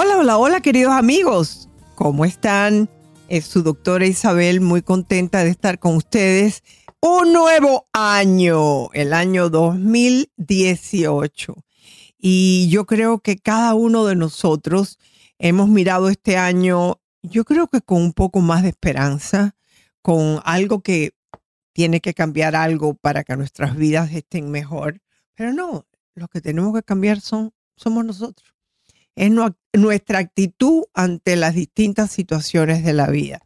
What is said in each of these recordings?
Hola, hola, hola queridos amigos. ¿Cómo están? Es su doctora Isabel, muy contenta de estar con ustedes. Un nuevo año, el año 2018. Y yo creo que cada uno de nosotros hemos mirado este año, yo creo que con un poco más de esperanza, con algo que tiene que cambiar algo para que nuestras vidas estén mejor. Pero no, lo que tenemos que cambiar son, somos nosotros es nuestra actitud ante las distintas situaciones de la vida.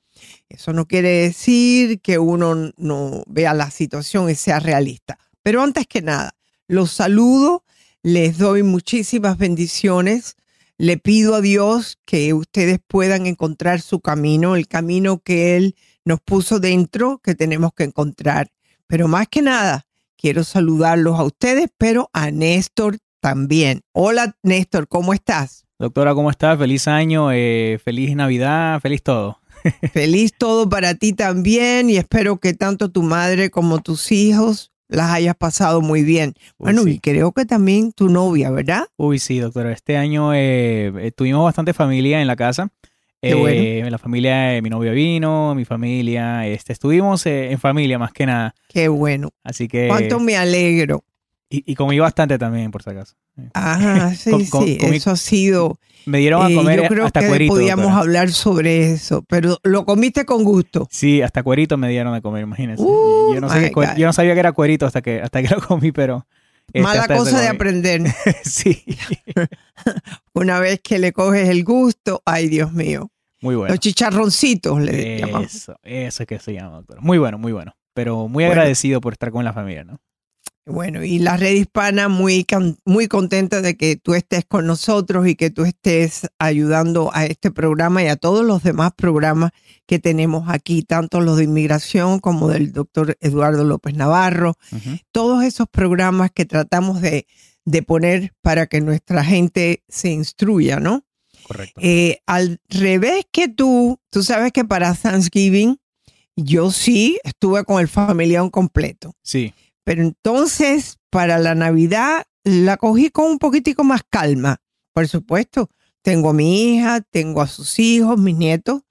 Eso no quiere decir que uno no vea la situación y sea realista. Pero antes que nada, los saludo, les doy muchísimas bendiciones. Le pido a Dios que ustedes puedan encontrar su camino, el camino que Él nos puso dentro, que tenemos que encontrar. Pero más que nada, quiero saludarlos a ustedes, pero a Néstor también. Hola Néstor, ¿cómo estás? Doctora, ¿cómo estás? Feliz año, eh, feliz Navidad, feliz todo. feliz todo para ti también y espero que tanto tu madre como tus hijos las hayas pasado muy bien. bueno, y creo que también tu novia, ¿verdad? Uy, sí, doctora. Este año eh, eh, tuvimos bastante familia en la casa. Qué bueno. La familia, de mi novia vino, mi familia, este, estuvimos en familia más que nada. Qué bueno. Así que. Cuánto me alegro. Y, y comí bastante también, por si acaso. Ajá, sí, sí, eso ha sido. Me dieron a eh, comer yo creo hasta que cuerito. Podíamos hablar sobre eso, pero lo comiste con gusto. Sí, hasta cuerito me dieron a comer, imagínense. yo, no yo, no sabía que era cuerito hasta que, hasta que lo comí, pero. Este, Mala cosa de aprender. sí. Una vez que le coges el gusto, ay Dios mío. Muy bueno. Los chicharroncitos le eso, llamamos. Eso, eso es que se llama, doctor. Muy bueno, muy bueno. Pero muy agradecido por estar con la familia, ¿no? Bueno, y la red hispana muy, muy contenta de que tú estés con nosotros y que tú estés ayudando a este programa y a todos los demás programas que tenemos aquí, tanto los de inmigración como del doctor Eduardo López Navarro, todos esos programas que tratamos de, poner para que nuestra gente se instruya, ¿no? Correcto. Eh, al revés que tú, tú sabes que para Thanksgiving yo sí estuve con el familión completo. Sí. Pero entonces, para la Navidad, la cogí con un poquitico más calma. Por supuesto, tengo a mi hija, tengo a sus hijos, mis nietos.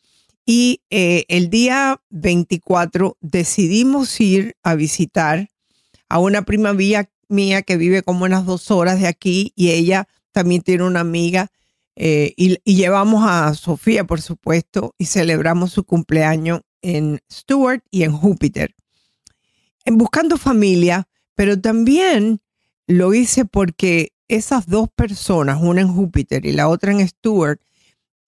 Y eh, el día 24 decidimos ir a visitar a una prima mía, que vive como unas dos horas de aquí y ella también tiene una amiga. Eh, y, llevamos a Sofía, por supuesto, y celebramos su cumpleaños en Stuart y en Júpiter buscando familia, pero también lo hice porque esas dos personas, una en Júpiter y la otra en Stuart,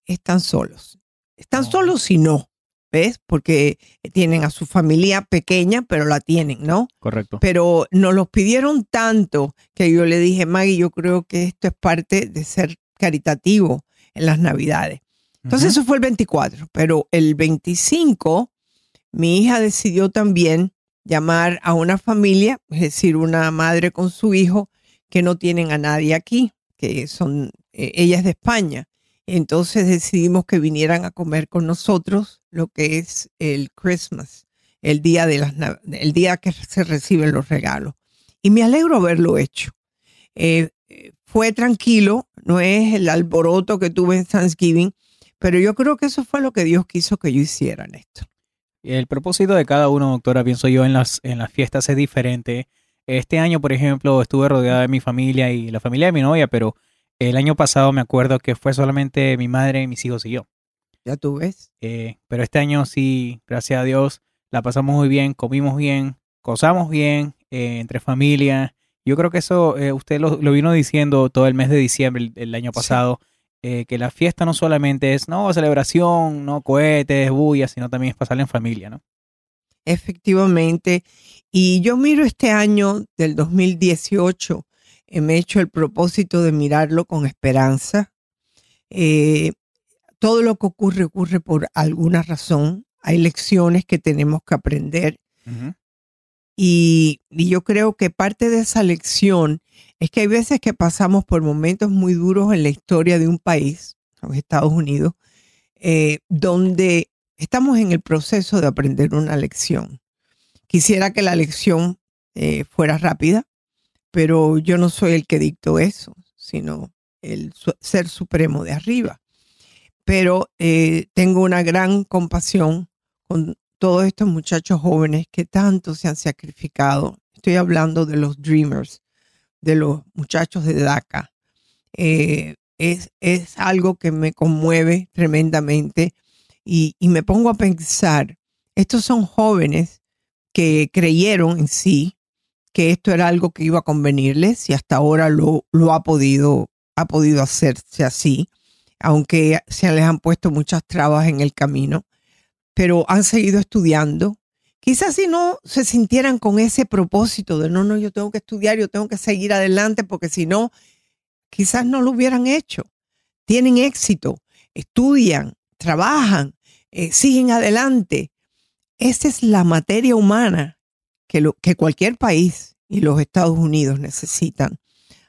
están solos. Están solos y no, ¿ves? Porque tienen a su familia pequeña, pero la tienen, ¿no? Correcto. Pero nos los pidieron tanto que yo le dije, Maggie, yo creo que esto es parte de ser caritativo en las Navidades. Entonces eso fue el 24, pero el 25 mi hija decidió también llamar a una familia, es decir, una madre con su hijo que no tienen a nadie aquí, que son, eh, ella es de España. Entonces decidimos que vinieran a comer con nosotros lo que es el Christmas, el día, de las, el día que se reciben los regalos. Y me alegro haberlo hecho. Eh, fue tranquilo, no es el alboroto que tuve en Thanksgiving, pero yo creo que eso fue lo que Dios quiso que yo hiciera, Néstor. El propósito de cada uno, doctora, pienso yo, en las, en las fiestas es diferente. Este año, por ejemplo, estuve rodeada de mi familia y la familia de mi novia, pero el año pasado me acuerdo que fue solamente mi madre, mis hijos y yo. Ya tú ves. Eh, pero este año sí, gracias a Dios, la pasamos muy bien, comimos bien, gozamos bien eh, entre familia. Yo creo que eso eh, usted lo, vino diciendo todo el mes de diciembre el, año pasado. Eh, que la fiesta no solamente es, no, celebración, no cohetes, bullas, sino también es pasarla en familia, ¿no? efectivamente. Y yo miro este año del 2018, eh, me he hecho el propósito de mirarlo con esperanza. Eh, todo lo que ocurre ocurre por alguna razón. Hay lecciones que tenemos que aprender. Y, yo creo que parte de esa lección es que hay veces que pasamos por momentos muy duros en la historia de un país, los Estados Unidos, eh, donde estamos en el proceso de aprender una lección. Quisiera que la lección eh, fuera rápida, pero yo no soy el que dicto eso, sino el ser supremo de arriba. Pero eh, tengo una gran compasión con todos estos muchachos jóvenes que tanto se han sacrificado. Estoy hablando de los Dreamers, de los muchachos de DACA. Eh, es, es, algo que me conmueve tremendamente y, y, me pongo a pensar, estos son jóvenes que creyeron en sí que esto era algo que iba a convenirles y hasta ahora lo, lo ha, podido, ha podido hacerse así, aunque se les han puesto muchas trabas en el camino, pero han seguido estudiando. Quizás si no se sintieran con ese propósito de no, no, yo tengo que estudiar, yo tengo que seguir adelante, porque si no, quizás no lo hubieran hecho. Tienen éxito, estudian, trabajan, eh, siguen adelante. Esa es la materia humana que, lo, que cualquier país y los Estados Unidos necesitan.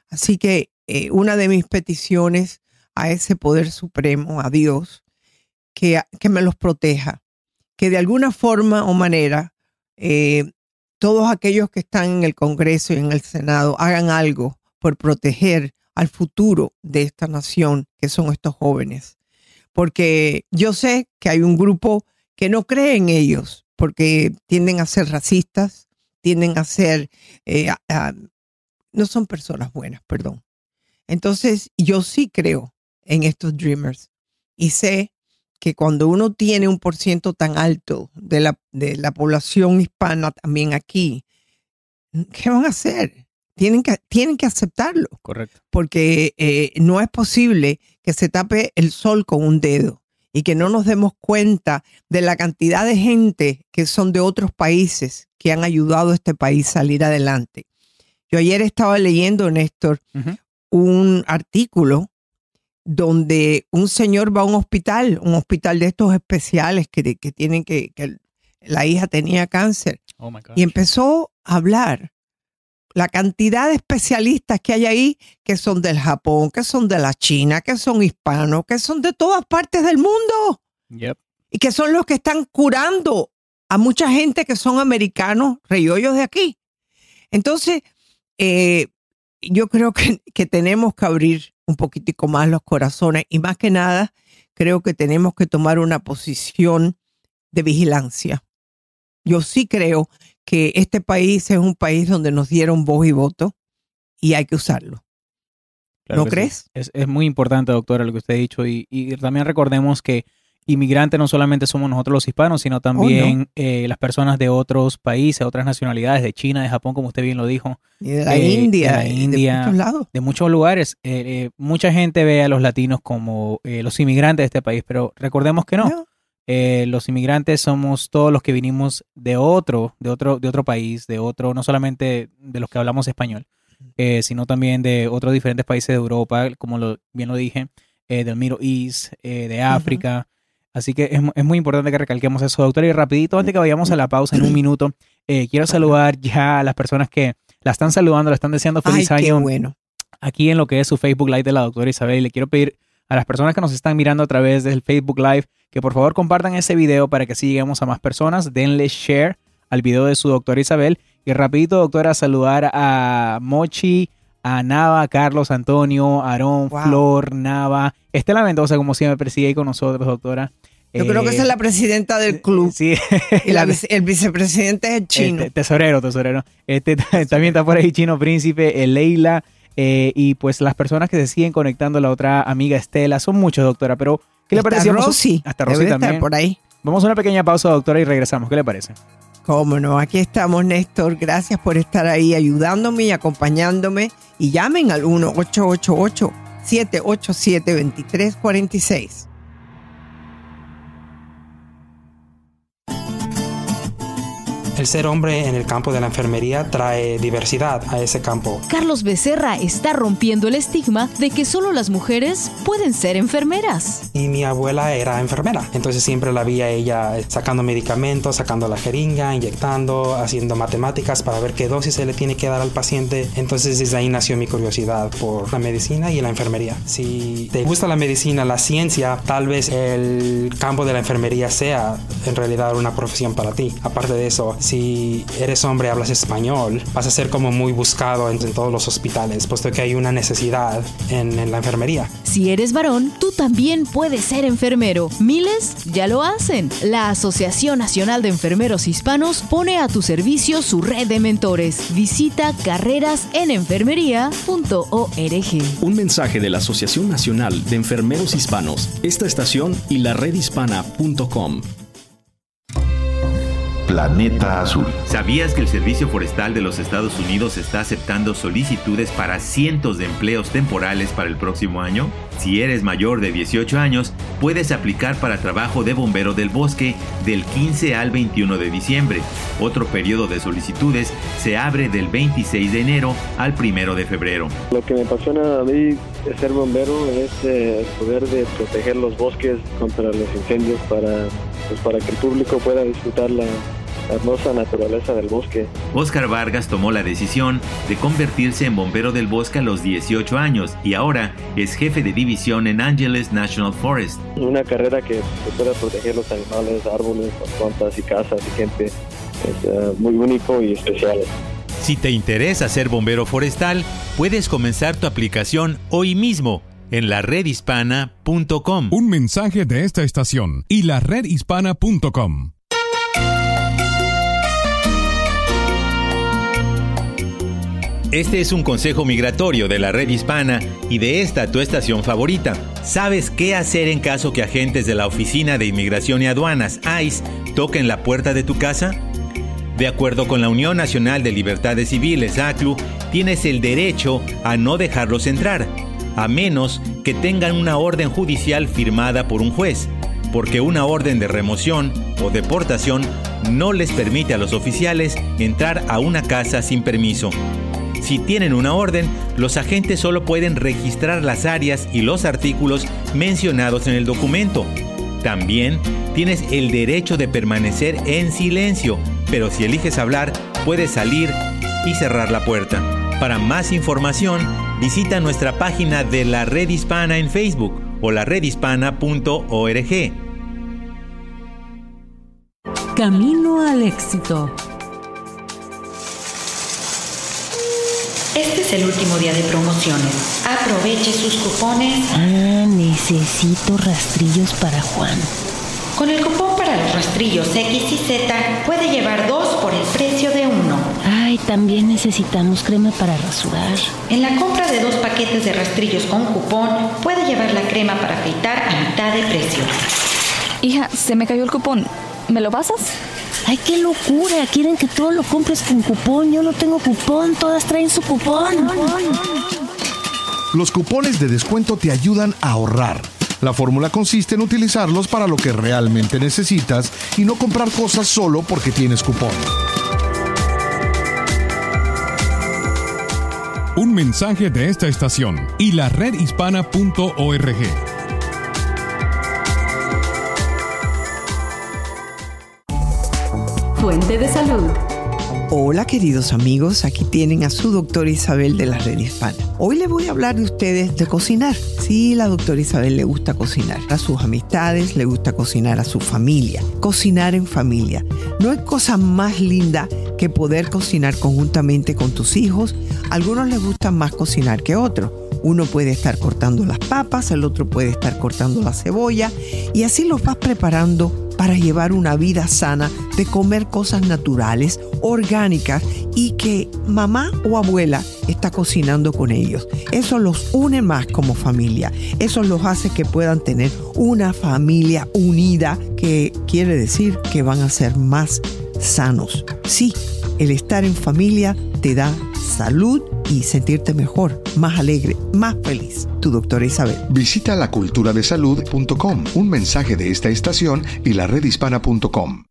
Así que eh, una de mis peticiones a ese poder supremo, a Dios, que, que me los proteja, que de alguna forma o manera eh, todos aquellos que están en el Congreso y en el Senado hagan algo por proteger al futuro de esta nación, que son estos jóvenes. Porque yo sé que hay un grupo que no cree en ellos, porque tienden a ser racistas, tienden a ser, eh, no son personas buenas, perdón. Entonces, yo sí creo en estos dreamers y sé que cuando uno tiene un por ciento tan alto de la, de la población hispana también aquí, ¿qué van a hacer? tienen que, tienen que aceptarlo. Correcto. Porque eh, no es posible que se tape el sol con un dedo y que no nos demos cuenta de la cantidad de gente que son de otros países que han ayudado a este país a salir adelante. Yo ayer estaba leyendo, Néstor, un artículo donde un señor va a un hospital, un hospital de estos especiales que, que tienen que, que la hija tenía cáncer. Oh y empezó a hablar la cantidad de especialistas que hay ahí, que son del Japón, que son de la China, que son hispanos, que son de todas partes del mundo. Y que son los que están curando a mucha gente que son americanos, reyollos de aquí. Entonces, eh, yo creo que, que tenemos que abrir un poquitico más los corazones y más que nada, creo que tenemos que tomar una posición de vigilancia. Yo sí creo que este país es un país donde nos dieron voz y voto y hay que usarlo. ¿No crees? Es, muy importante, doctora, lo que usted ha dicho. Y, también recordemos que inmigrantes no solamente somos nosotros los hispanos, sino también eh, las personas de otros países, otras nacionalidades, de China, de Japón, como usted bien lo dijo. Y de la India. De, India, muchos lados. De muchos lugares. Eh, eh, mucha gente ve a los latinos como los inmigrantes de este país, pero recordemos que no. Eh, los inmigrantes somos todos los que vinimos de otro, de otro, de otro país, de otro, no solamente de los que hablamos español, eh, sino también de otros diferentes países de Europa, como lo, bien lo dije, eh, del Middle East, de África. Así que es, es, muy importante que recalquemos eso, doctor. Y rapidito, antes que vayamos a la pausa en un minuto, quiero saludar ya a las personas que la están saludando, la están deseando feliz año. bueno. Aquí en lo que es su Facebook Live de la doctora Isabel. Y le quiero pedir a las personas que nos están mirando a través del Facebook Live que por favor compartan ese video para que así lleguemos a más personas. Denle share al video de su doctora Isabel. Y rapidito, doctora, saludar a Mochi, a Nava, Carlos, Antonio, Aarón, Flor, Nava, Estela Mendoza, como siempre, persigue ahí con nosotros, doctora. Yo creo que esa es la presidenta del club. Sí. y el vicepresidente es el chino. Este, tesorero, tesorero. Este, también está por ahí Chino Príncipe, el Leila, eh, y pues las personas que se siguen conectando, la otra amiga Estela, son muchos, doctora, pero ¿qué le parece? Rosy. Hasta Rosy también. por ahí. Vamos a una pequeña pausa, doctora, y regresamos. ¿Qué le parece? Cómo no, aquí estamos, Néstor. Gracias por estar ahí ayudándome y acompañándome. Y llamen al 1-888-787-2346. El ser hombre en el campo de la enfermería trae diversidad a ese campo. Carlos Becerra está rompiendo el estigma de que solo las mujeres pueden ser enfermeras. Y mi abuela era enfermera, entonces siempre la vi a ella sacando medicamentos, sacando la jeringa, inyectando, haciendo matemáticas para ver qué dosis se le tiene que dar al paciente. Entonces desde ahí nació mi curiosidad por la medicina y la enfermería. Si te gusta la medicina, la ciencia, tal vez el campo de la enfermería sea en realidad una profesión para ti. Aparte de eso, si eres hombre, hablas español, vas a ser como muy buscado en, todos los hospitales, puesto que hay una necesidad en, en la enfermería. Si eres varón, tú también puedes ser enfermero. Miles ya lo hacen. La Asociación Nacional de Enfermeros Hispanos pone a tu servicio su red de mentores. Visita carrerasenenfermería.org. Un mensaje de la Asociación Nacional de Enfermeros Hispanos, esta estación y la redhispana.com. Planeta Azul. ¿Sabías que el Servicio Forestal de los Estados Unidos está aceptando solicitudes para cientos de empleos temporales para el próximo año? Si eres mayor de 18 años, puedes aplicar para trabajo de bombero del bosque del 15 al 21 de diciembre. Otro periodo de solicitudes se abre del 26 de enero al 1 de febrero. Lo que me apasiona a mí de ser bombero es eh, el poder de proteger los bosques contra los incendios para, pues, para que el público pueda disfrutar la, la hermosa naturaleza del bosque. Oscar Vargas tomó la decisión de convertirse en bombero del bosque a los 18 años y ahora es jefe de división en Angeles National Forest. Una carrera que pueda proteger los animales, árboles, plantas y casas y gente es uh, muy único y especial. Si te interesa ser bombero forestal, puedes comenzar tu aplicación hoy mismo en la redhispana.com. Un mensaje de esta estación y la redhispana.com. Este es un consejo migratorio de la red hispana y de esta tu estación favorita. ¿Sabes qué hacer en caso que agentes de la Oficina de Inmigración y Aduanas, ICE, toquen la puerta de tu casa? De acuerdo con la Unión Nacional de Libertades Civiles, ACLU, tienes el derecho a no dejarlos entrar, a menos que tengan una orden judicial firmada por un juez, porque una orden de remoción o deportación no les permite a los oficiales entrar a una casa sin permiso. Si tienen una orden, los agentes solo pueden registrar las áreas y los artículos mencionados en el documento. También tienes el derecho de permanecer en silencio, pero si eliges hablar, puedes salir y cerrar la puerta. Para más información, visita nuestra página de la Red Hispana en Facebook o la redhispana.org. Camino al éxito. Este es el último día de promociones. Aproveche sus cupones. Ah, necesito rastrillos para Juan. Con el cupón para los rastrillos X y Z puede llevar dos por el precio de uno. Ay, también necesitamos crema para rasurar. En la compra de dos paquetes de rastrillos con cupón puede llevar la crema para afeitar a mitad de precio. Hija, se me cayó el cupón. ¿Me lo pasas? ¡Ay, qué locura! Quieren que todo lo compres con cupón. Yo no tengo cupón, todas traen su cupón. Los cupones de descuento te ayudan a ahorrar. La fórmula consiste en utilizarlos para lo que realmente necesitas y no comprar cosas solo porque tienes cupón. Un mensaje de esta estación y la redhispana.org. Fuente de salud. Hola queridos amigos, aquí tienen a su doctora Isabel de la Red Hispana. Hoy les voy a hablar de ustedes de cocinar. Sí, la doctora Isabel le gusta cocinar a sus amistades, le gusta cocinar a su familia. Cocinar en familia. No hay cosa más linda que poder cocinar conjuntamente con tus hijos. algunos les gusta más cocinar que otros. Uno puede estar cortando las papas, el otro puede estar cortando la cebolla y así los vas preparando para llevar una vida sana de comer cosas naturales, orgánicas y que mamá o abuela está cocinando con ellos. Eso los une más como familia. Eso los hace que puedan tener una familia unida que quiere decir que van a ser más sanos. Sí, el estar en familia te da salud y sentirte mejor, más alegre, más feliz. Tu doctora Isabel. Visita laculturadesalud.com. Un mensaje de esta estación y la redhispana.com.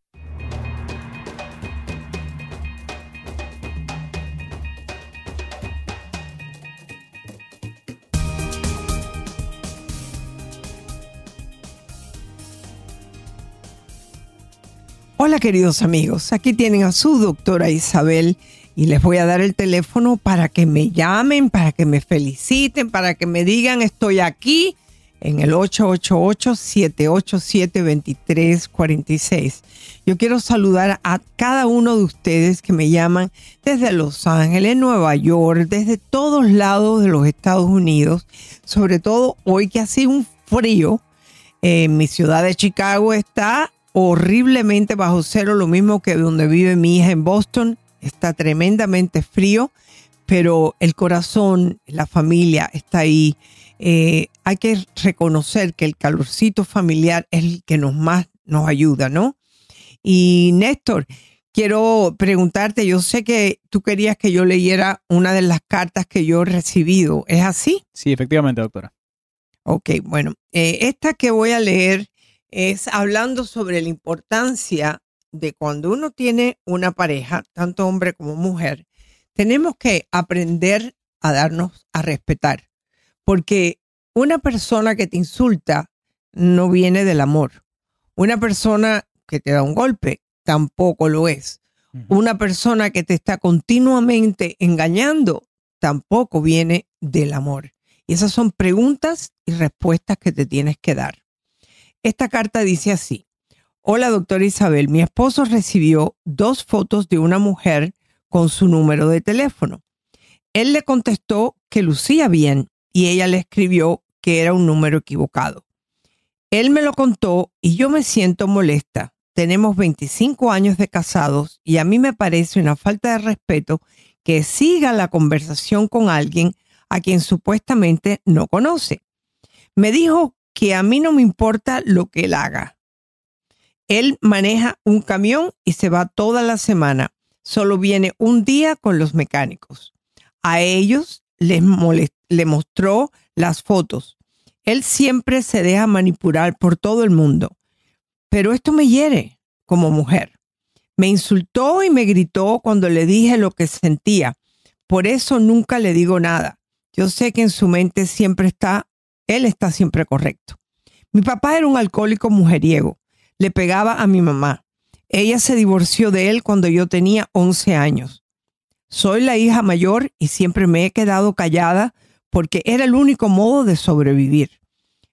Hola queridos amigos, aquí tienen a su doctora Isabel y les voy a dar el teléfono para que me llamen, para que me feliciten, para que me digan estoy aquí en el 888-787-2346. Yo quiero saludar a cada uno de ustedes que me llaman desde Los Ángeles, Nueva York, desde todos lados de los Estados Unidos, sobre todo hoy que hace un frío. En mi ciudad de Chicago está horriblemente bajo cero, lo mismo que donde vive mi hija en Boston. Está tremendamente frío, pero el corazón, la familia está ahí. Eh, hay que reconocer que el calorcito familiar es el que nos más nos ayuda, ¿no? Y Néstor, quiero preguntarte, yo sé que tú querías que yo leyera una de las cartas que yo he recibido, ¿es así? Sí, efectivamente, doctora. Ok, bueno, eh, esta que voy a leer es hablando sobre la importancia de cuando uno tiene una pareja, tanto hombre como mujer, tenemos que aprender a darnos a respetar, porque una persona que te insulta no viene del amor. Una persona que te da un golpe tampoco lo es. Una persona que te está continuamente engañando tampoco viene del amor. Y esas son preguntas y respuestas que te tienes que dar. Esta carta dice así. Hola, doctora Isabel. Mi esposo recibió dos fotos de una mujer con su número de teléfono. Él le contestó que lucía bien y ella le escribió que era un número equivocado. Él me lo contó y yo me siento molesta. Tenemos 25 años de casados y a mí me parece una falta de respeto que siga la conversación con alguien a quien supuestamente no conoce. Me dijo que a mí no me importa lo que él haga. Él maneja un camión y se va toda la semana. Solo viene un día con los mecánicos. A ellos les le mostró las fotos. Él siempre se deja manipular por todo el mundo. Pero esto me hiere como mujer. Me insultó y me gritó cuando le dije lo que sentía. Por eso nunca le digo nada. Yo sé que en su mente siempre está, él está siempre correcto. Mi papá era un alcohólico mujeriego. Le pegaba a mi mamá. Ella se divorció de él cuando yo tenía 11 años. Soy la hija mayor y siempre me he quedado callada porque era el único modo de sobrevivir.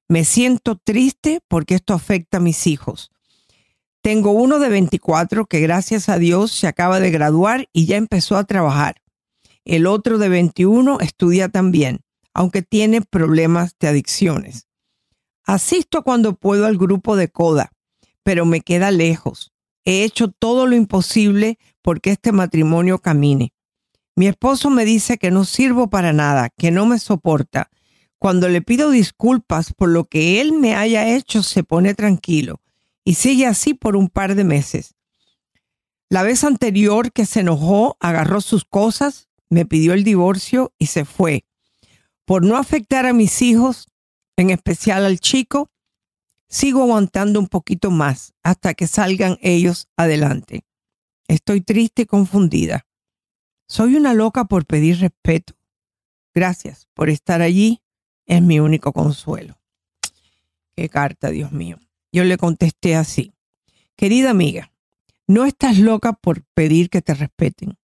Me siento triste porque esto afecta a mis hijos. Tengo uno de 24 que gracias a Dios se acaba de graduar y ya empezó a trabajar. El otro de 21 estudia también, aunque tiene problemas de adicciones. Asisto cuando puedo al grupo de CODA, pero me queda lejos. He hecho todo lo imposible porque este matrimonio camine. Mi esposo me dice que no sirvo para nada, que no me soporta. Cuando le pido disculpas por lo que él me haya hecho, se pone tranquilo y sigue así por un par de meses. La vez anterior que se enojó, agarró sus cosas, me pidió el divorcio y se fue. Por no afectar a mis hijos, en especial al chico, sigo aguantando un poquito más hasta que salgan ellos adelante. Estoy triste y confundida. Soy una loca por pedir respeto. Gracias por estar allí. Es mi único consuelo. Qué carta, Dios mío. Yo le contesté así. Querida amiga, no estás loca por pedir que te respeten.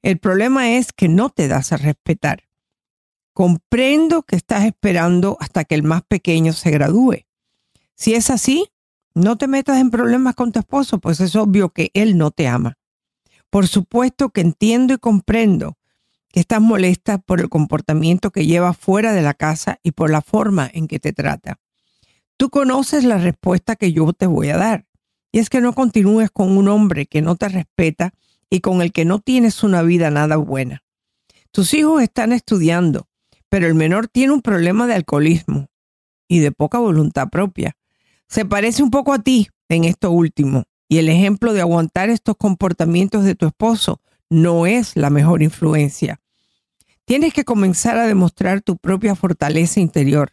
El problema es que no te das a respetar. Comprendo que estás esperando hasta que el más pequeño se gradúe. Si es así, no te metas en problemas con tu esposo, pues es obvio que él no te ama. Por supuesto que entiendo y comprendo que estás molesta por el comportamiento que lleva fuera de la casa y por la forma en que te trata. Tú conoces la respuesta que yo te voy a dar. Y es que no continúes con un hombre que no te respeta y con el que no tienes una vida nada buena. Tus hijos están estudiando, pero el menor tiene un problema de alcoholismo y de poca voluntad propia. Se parece un poco a ti en esto último y el ejemplo de aguantar estos comportamientos de tu esposo no es la mejor influencia. Tienes que comenzar a demostrar tu propia fortaleza interior.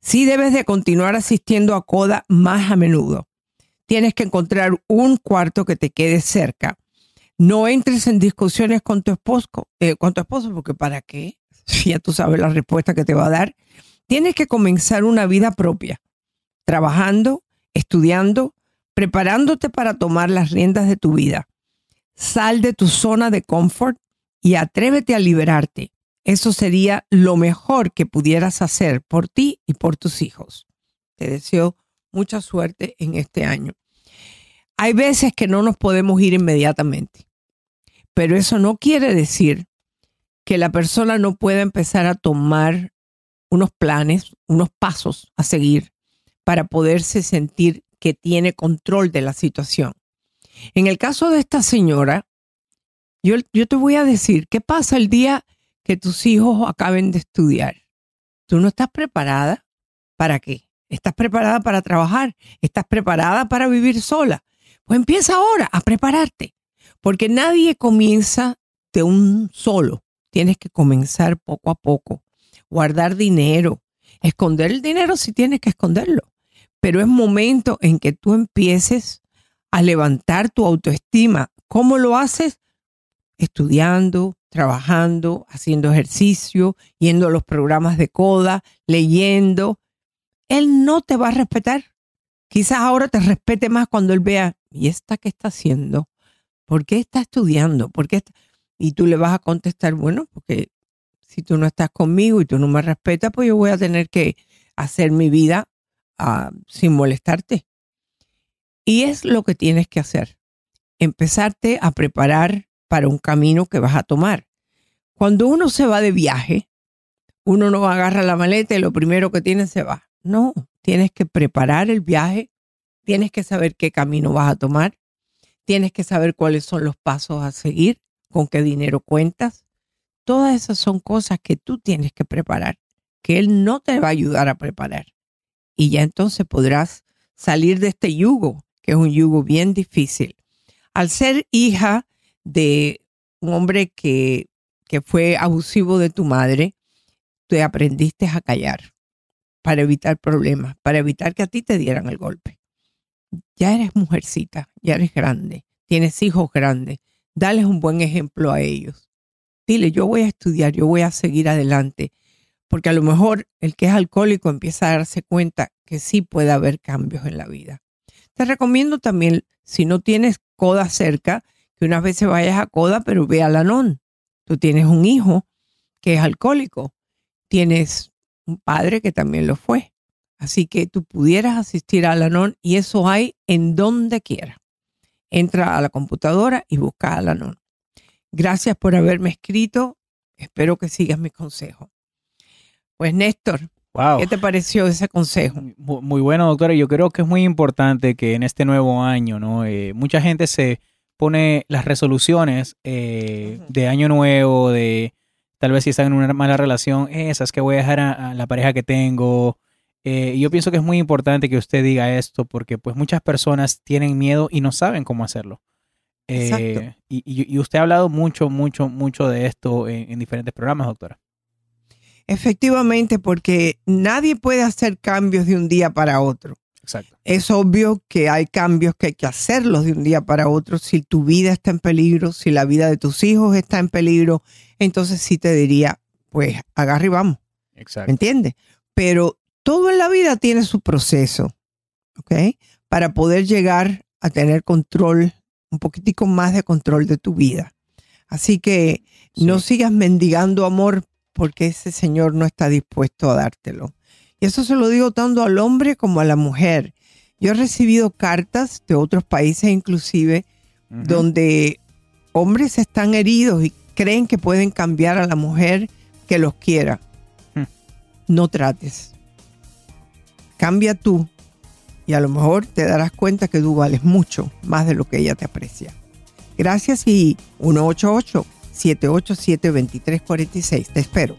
Sí debes de continuar asistiendo a CODA más a menudo. Tienes que encontrar un cuarto que te quede cerca. No entres en discusiones con tu esposo, eh, con tu esposo porque ¿para qué? Ya tú sabes la respuesta que te va a dar. Tienes que comenzar una vida propia, trabajando, estudiando, preparándote para tomar las riendas de tu vida. Sal de tu zona de confort y atrévete a liberarte. Eso sería lo mejor que pudieras hacer por ti y por tus hijos. Te deseo mucha suerte en este año. Hay veces que no nos podemos ir inmediatamente, pero eso no quiere decir que la persona no pueda empezar a tomar unos planes, unos pasos a seguir para poderse sentir que tiene control de la situación. En el caso de esta señora, yo, yo te voy a decir, ¿qué pasa el día que tus hijos acaben de estudiar? ¿Tú no estás preparada? ¿Para qué? ¿Estás preparada para trabajar? ¿Estás preparada para vivir sola? Pues empieza ahora a prepararte, porque nadie comienza de un solo. Tienes que comenzar poco a poco, guardar dinero, esconder el dinero si tienes que esconderlo pero es momento en que tú empieces a levantar tu autoestima. ¿Cómo lo haces? Estudiando, trabajando, haciendo ejercicio, yendo a los programas de coda, leyendo. Él no te va a respetar. Quizás ahora te respete más cuando él vea, ¿y esta qué está haciendo? ¿Por qué está estudiando? ¿Por qué Y tú le vas a contestar, bueno, porque si tú no estás conmigo y tú no me respetas, pues yo voy a tener que hacer mi vida sin molestarte. Y es lo que tienes que hacer. Empezarte a preparar para un camino que vas a tomar. Cuando uno se va de viaje, uno no agarra la maleta y lo primero que tiene se va. No, tienes que preparar el viaje, tienes que saber qué camino vas a tomar, tienes que saber cuáles son los pasos a seguir, con qué dinero cuentas. Todas esas son cosas que tú tienes que preparar, que Él no te va a ayudar a preparar y ya entonces podrás salir de este yugo, que es un yugo bien difícil. Al ser hija de un hombre que, que fue abusivo de tu madre, te aprendiste a callar para evitar problemas, para evitar que a ti te dieran el golpe. Ya eres mujercita, ya eres grande, tienes hijos grandes, dales un buen ejemplo a ellos. Dile, yo voy a estudiar, yo voy a seguir adelante, porque a lo mejor el que es alcohólico empieza a darse cuenta que sí puede haber cambios en la vida. Te recomiendo también, si no tienes coda cerca, que unas veces vayas a coda, pero ve al Anón. Tú tienes un hijo que es alcohólico, tienes un padre que también lo fue. Así que tú pudieras asistir al Anón y eso hay en donde quiera. Entra a la computadora y busca al Anón. Gracias por haberme escrito. Espero que sigas mi consejo. Pues Néstor, ¿qué te pareció ese consejo? Muy, bueno, doctora. Yo creo que es muy importante que en este nuevo año, ¿no? Eh, mucha gente se pone las resoluciones eh, de año nuevo, de tal vez si están en una mala relación, esas que voy a dejar a, la pareja que tengo. Eh, yo pienso que es muy importante que usted diga esto porque pues muchas personas tienen miedo y no saben cómo hacerlo. y, y, usted ha hablado mucho, mucho, mucho de esto en diferentes programas, doctora. Efectivamente, porque nadie puede hacer cambios de un día para otro. Exacto. Es obvio que hay cambios que hay que hacerlos de un día para otro. Si tu vida está en peligro, si la vida de tus hijos está en peligro, entonces sí te diría, pues agarra y vamos. Exacto. ¿Me entiendes? Pero todo en la vida tiene su proceso, ¿ok? Para poder llegar a tener control, un poquitico más de control de tu vida. Así que no sigas mendigando amor porque ese Señor no está dispuesto a dártelo. Y eso se lo digo tanto al hombre como a la mujer. Yo he recibido cartas de otros países inclusive donde hombres están heridos y creen que pueden cambiar a la mujer que los quiera. Hmm. No trates. Cambia tú y a lo mejor te darás cuenta que tú vales mucho más de lo que ella te aprecia. Gracias y 188 787-2346. Te espero.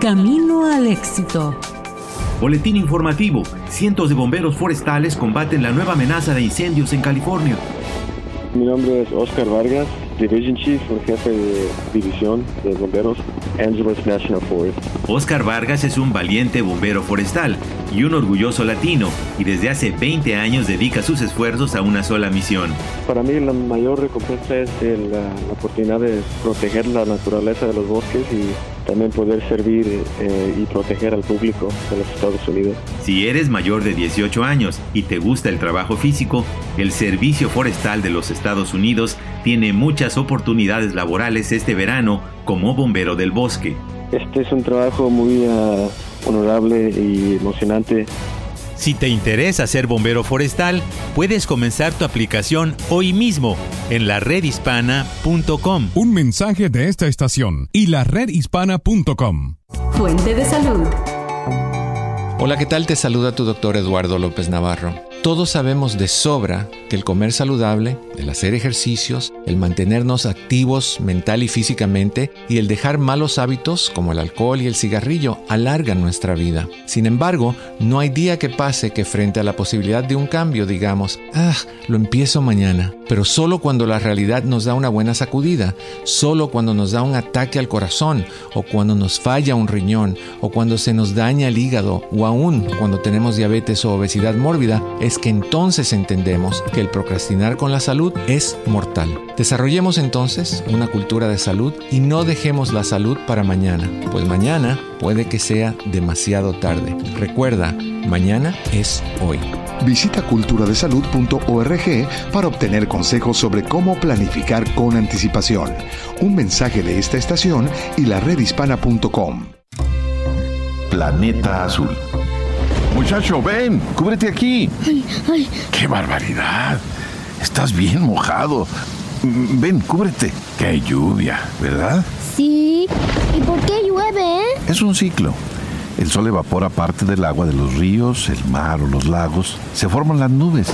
Camino al éxito. Boletín informativo. Cientos de bomberos forestales combaten la nueva amenaza de incendios en California. Mi nombre es Oscar Vargas Division Chief, un jefe de división de bomberos, Angeles National Forest. Oscar Vargas es un valiente bombero forestal y un orgulloso latino, y desde hace 20 años dedica sus esfuerzos a una sola misión. Para mí la mayor recompensa es el, la, la, oportunidad de proteger la naturaleza de los bosques y también poder servir eh, y proteger al público de los Estados Unidos. Si eres mayor de 18 años y te gusta el trabajo físico, el Servicio Forestal de los Estados Unidos tiene muchas oportunidades laborales este verano como bombero del bosque. Este es un trabajo muy uh, honorable y emocionante. Si te interesa ser bombero forestal, puedes comenzar tu aplicación hoy mismo en la redhispana.com. Un mensaje de esta estación y la redhispana.com. Fuente de salud. Hola, ¿qué tal? Te saluda tu doctor Eduardo López Navarro. Todos sabemos de sobra que el comer saludable, el hacer ejercicios, el mantenernos activos mental y físicamente y el dejar malos hábitos como el alcohol y el cigarrillo alargan nuestra vida. Sin embargo, no hay día que pase que frente a la posibilidad de un cambio digamos, ah, lo empiezo mañana. Pero solo cuando la realidad nos da una buena sacudida, solo cuando nos da un ataque al corazón o cuando nos falla un riñón o cuando se nos daña el hígado o aún cuando tenemos diabetes o obesidad mórbida, es que entonces entendemos que el procrastinar con la salud es mortal. Desarrollemos entonces una cultura de salud y no dejemos la salud para mañana, pues mañana puede que sea demasiado tarde. Recuerda, mañana es hoy. Visita culturadesalud.org para obtener consejos sobre cómo planificar con anticipación. Un mensaje de esta estación y la redhispana.com. Planeta Azul. Muchacho, ven, cúbrete aquí. Ay, ay. ¡Qué barbaridad! Estás bien mojado. Ven, cúbrete. Que hay lluvia, ¿verdad? Sí. ¿Y por qué llueve? Eh? Es un ciclo. El sol evapora parte del agua de los ríos, el mar o los lagos. Se forman las nubes.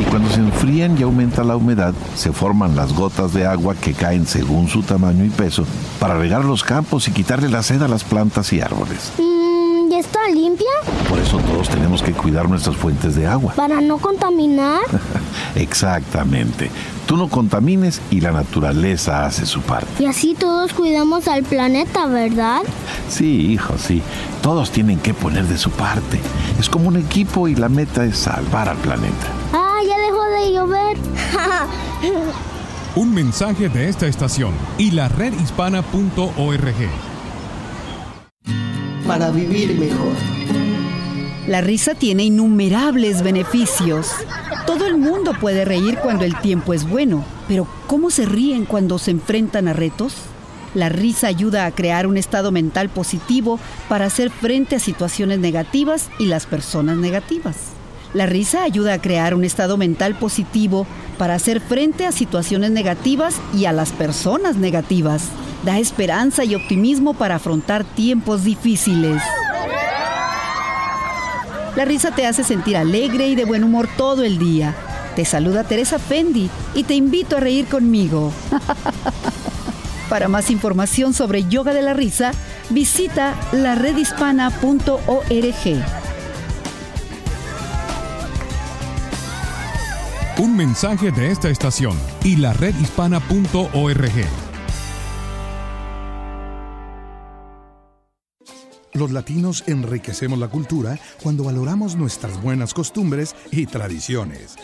Y cuando se enfrían y aumenta la humedad, se forman las gotas de agua que caen según su tamaño y peso para regar los campos y quitarle la sed a las plantas y árboles. Mm, ¿Y está limpia? Por eso todos tenemos que cuidar nuestras fuentes de agua. ¿Para no contaminar? Exactamente. Tú no contamines y la naturaleza hace su parte. Y así todos cuidamos al planeta, ¿verdad? Sí, hijo, sí. Todos tienen que poner de su parte. Es como un equipo y la meta es salvar al planeta. Ah, ya dejó de llover. Un mensaje de esta estación y la redhispana.org. Para vivir mejor. La risa tiene innumerables beneficios. Todo el mundo puede reír cuando el tiempo es bueno, pero ¿cómo se ríen cuando se enfrentan a retos? La risa ayuda a crear un estado mental positivo para hacer frente a situaciones negativas y las personas negativas. La risa ayuda a crear un estado mental positivo para hacer frente a situaciones negativas y a las personas negativas. Da esperanza y optimismo para afrontar tiempos difíciles. La risa te hace sentir alegre y de buen humor todo el día. Te saluda Teresa Fendi y te invito a reír conmigo. Para más información sobre yoga de la risa, visita laredhispana.org. Un mensaje de esta estación y la Los latinos enriquecemos la cultura cuando valoramos nuestras buenas costumbres y tradiciones.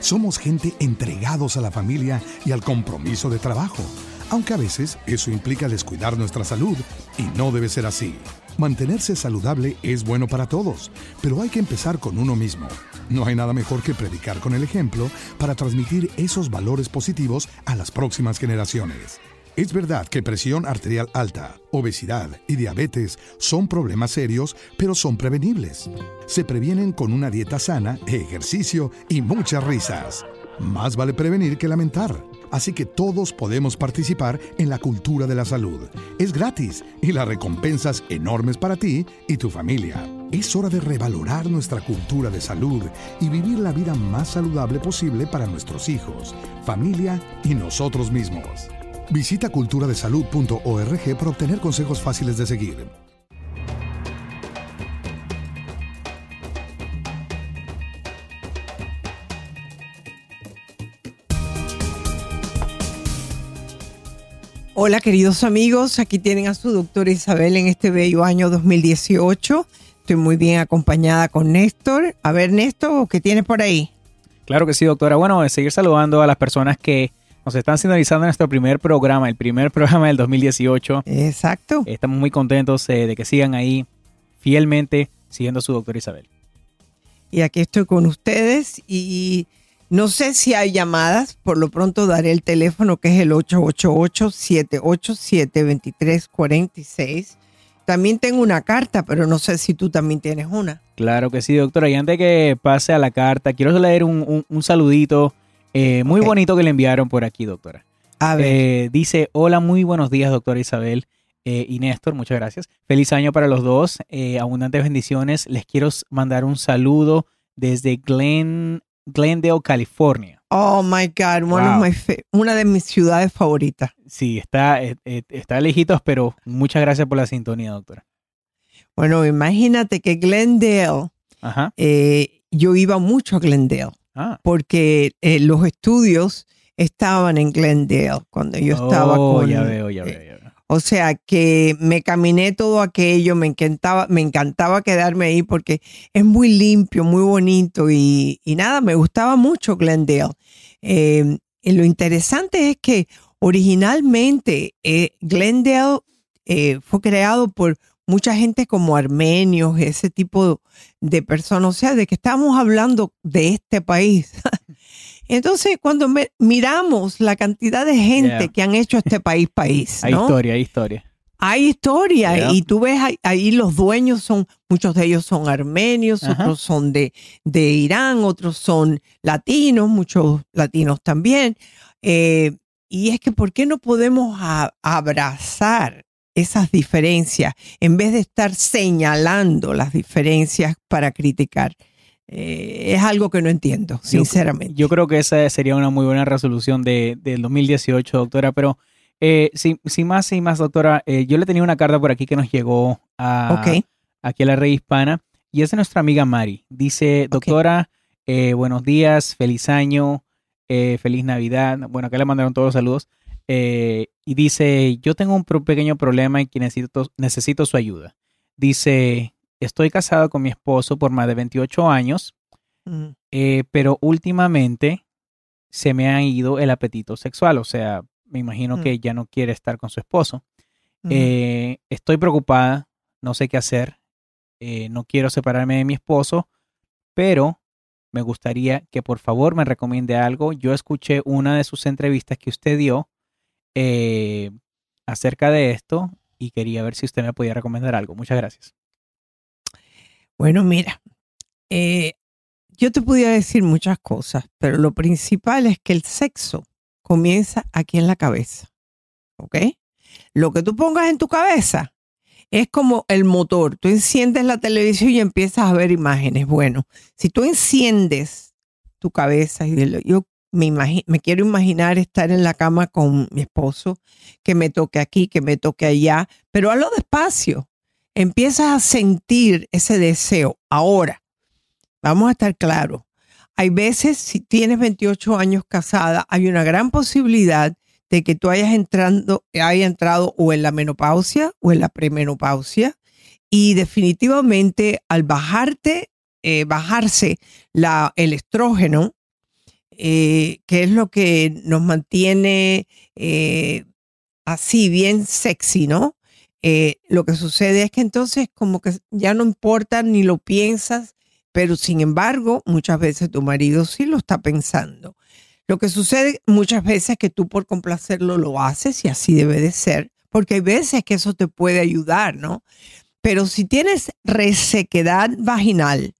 Somos gente entregados a la familia y al compromiso de trabajo, aunque a veces eso implica descuidar nuestra salud y no debe ser así. Mantenerse saludable es bueno para todos, pero hay que empezar con uno mismo. No hay nada mejor que predicar con el ejemplo para transmitir esos valores positivos a las próximas generaciones. Es verdad que presión arterial alta, obesidad y diabetes son problemas serios, pero son prevenibles. Se previenen con una dieta sana, ejercicio y muchas risas. Más vale prevenir que lamentar. Así que todos podemos participar en la cultura de la salud. Es gratis y las recompensas enormes para ti y tu familia. Es hora de revalorar nuestra cultura de salud y vivir la vida más saludable posible para nuestros hijos, familia y nosotros mismos. Visita culturadesalud.org para obtener consejos fáciles de seguir. Hola queridos amigos, aquí tienen a su doctora Isabel en este bello año 2018. Estoy muy bien acompañada con Néstor. A ver Néstor, ¿qué tienes por ahí? Claro que sí, doctora. Bueno, seguir saludando a las personas que nos están sintonizando nuestro primer programa, el primer programa del 2018. Exacto. Estamos muy contentos eh, de que sigan ahí fielmente siguiendo a su doctora Isabel. Y aquí estoy con ustedes y no sé si hay llamadas, por lo pronto daré el teléfono que es el 888-787-2346. También tengo una carta, pero no sé si tú también tienes una. Claro que sí, doctora. Y antes que pase a la carta, quiero leer un, saludito eh, muy bonito que le enviaron por aquí, doctora. A ver. Eh, dice, hola, muy buenos días, doctora Isabel. Eh, y Néstor, muchas gracias. Feliz año para los dos. abundantes bendiciones. Les quiero mandar un saludo desde Glen, Glendale, California. Oh my God, una de mis ciudades favoritas. Sí, está, está lejitos, pero muchas gracias por la sintonía, doctora. Bueno, imagínate que Glendale, eh, yo iba mucho a Glendale, ah. porque los estudios estaban en Glendale cuando yo estaba oh, con... Ya veo, ya veo, ya veo. O sea que me caminé todo aquello, me encantaba, me encantaba quedarme ahí porque es muy limpio, muy bonito y, nada, me gustaba mucho Glendale. Eh, lo interesante es que originalmente eh, Glendale eh, fue creado por mucha gente como armenios, ese tipo de personas, o sea, de que estamos hablando de este país. Entonces, cuando miramos la cantidad de gente que han hecho este país país, hay historia, hay historia. Hay historia y tú ves ahí, los dueños son, muchos de ellos son armenios, otros son de, de, Irán, otros son latinos, muchos latinos también. Eh, y es que, ¿por qué no podemos abrazar esas diferencias en vez de estar señalando las diferencias para criticar? Eh, es algo que no entiendo, sinceramente. Yo, creo que esa sería una muy buena resolución de, del 2018, doctora, pero eh, sin, más, y más, doctora, eh, yo le tenía una carta por aquí que nos llegó a, aquí a la red hispana y es de nuestra amiga Mari. Dice, doctora, buenos días, feliz año, feliz Navidad. Bueno, acá le mandaron todos los saludos. Y dice, yo tengo un pequeño problema y que necesito, necesito su ayuda. Dice, estoy casado con mi esposo por más de 28 años, mm. eh, pero últimamente se me ha ido el apetito sexual, o sea, me imagino mm. que ya no quiere estar con su esposo. Mm. Eh, estoy preocupada, no sé qué hacer, eh, no quiero separarme de mi esposo, pero me gustaría que por favor me recomiende algo. Yo escuché una de sus entrevistas que usted dio acerca de esto y quería ver si usted me podía recomendar algo. Muchas gracias. Bueno, mira, eh, yo te podía decir muchas cosas, pero lo principal es que el sexo comienza aquí en la cabeza. ¿Ok? Lo que tú pongas en tu cabeza es como el motor. Tú enciendes la televisión y empiezas a ver imágenes. Bueno, si tú enciendes tu cabeza y yo me, me quiero imaginar estar en la cama con mi esposo, que me toque aquí, que me toque allá, pero hazlo despacio empiezas a sentir ese deseo. Ahora, vamos a estar claros. Hay veces, si tienes 28 años casada, hay una gran posibilidad de que tú hayas, entrando, hayas entrado o en la menopausia o en la premenopausia. Y definitivamente al bajarte, eh, bajarse la, el estrógeno, eh, que es lo que nos mantiene eh, así bien sexy, ¿no? Eh, lo que sucede es que entonces como que ya no importa ni lo piensas, pero sin embargo muchas veces tu marido sí lo está pensando. Lo que sucede muchas veces es que tú por complacerlo lo haces y así debe de ser, porque hay veces que eso te puede ayudar, ¿no? Pero si tienes resequedad vaginal,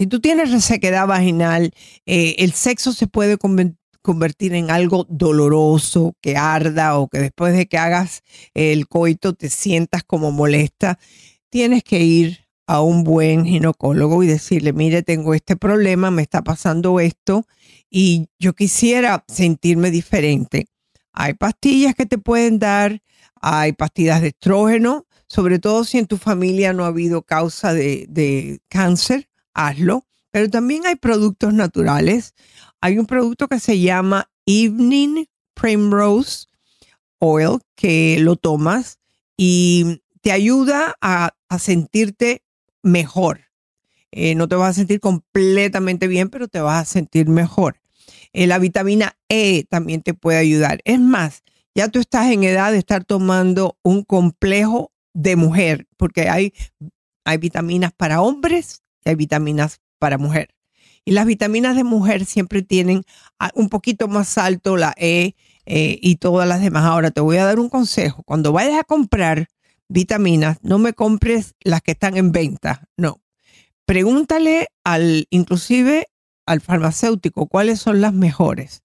si tú tienes resequedad vaginal, eh, el sexo se puede convertir en algo doloroso, que arda o que después de que hagas el coito te sientas como molesta, tienes que ir a un buen ginecólogo y decirle, mire, tengo este problema, me está pasando esto y yo quisiera sentirme diferente. Hay pastillas que te pueden dar, hay pastillas de estrógeno, sobre todo si en tu familia no ha habido causa de, de cáncer, hazlo. Pero también hay productos naturales hay un producto que se llama Evening Primrose Oil que lo tomas y te ayuda a, a sentirte mejor. Eh, no te vas a sentir completamente bien, pero te vas a sentir mejor. Eh, la vitamina E también te puede ayudar. Es más, ya tú estás en edad de estar tomando un complejo de mujer, porque hay, hay vitaminas para hombres hay vitaminas para mujer. Y las vitaminas de mujer siempre tienen un poquito más alto la E eh, y todas las demás. Ahora te voy a dar un consejo. Cuando vayas a comprar vitaminas, no me compres las que están en venta. No. Pregúntale al, inclusive al farmacéutico, cuáles son las mejores.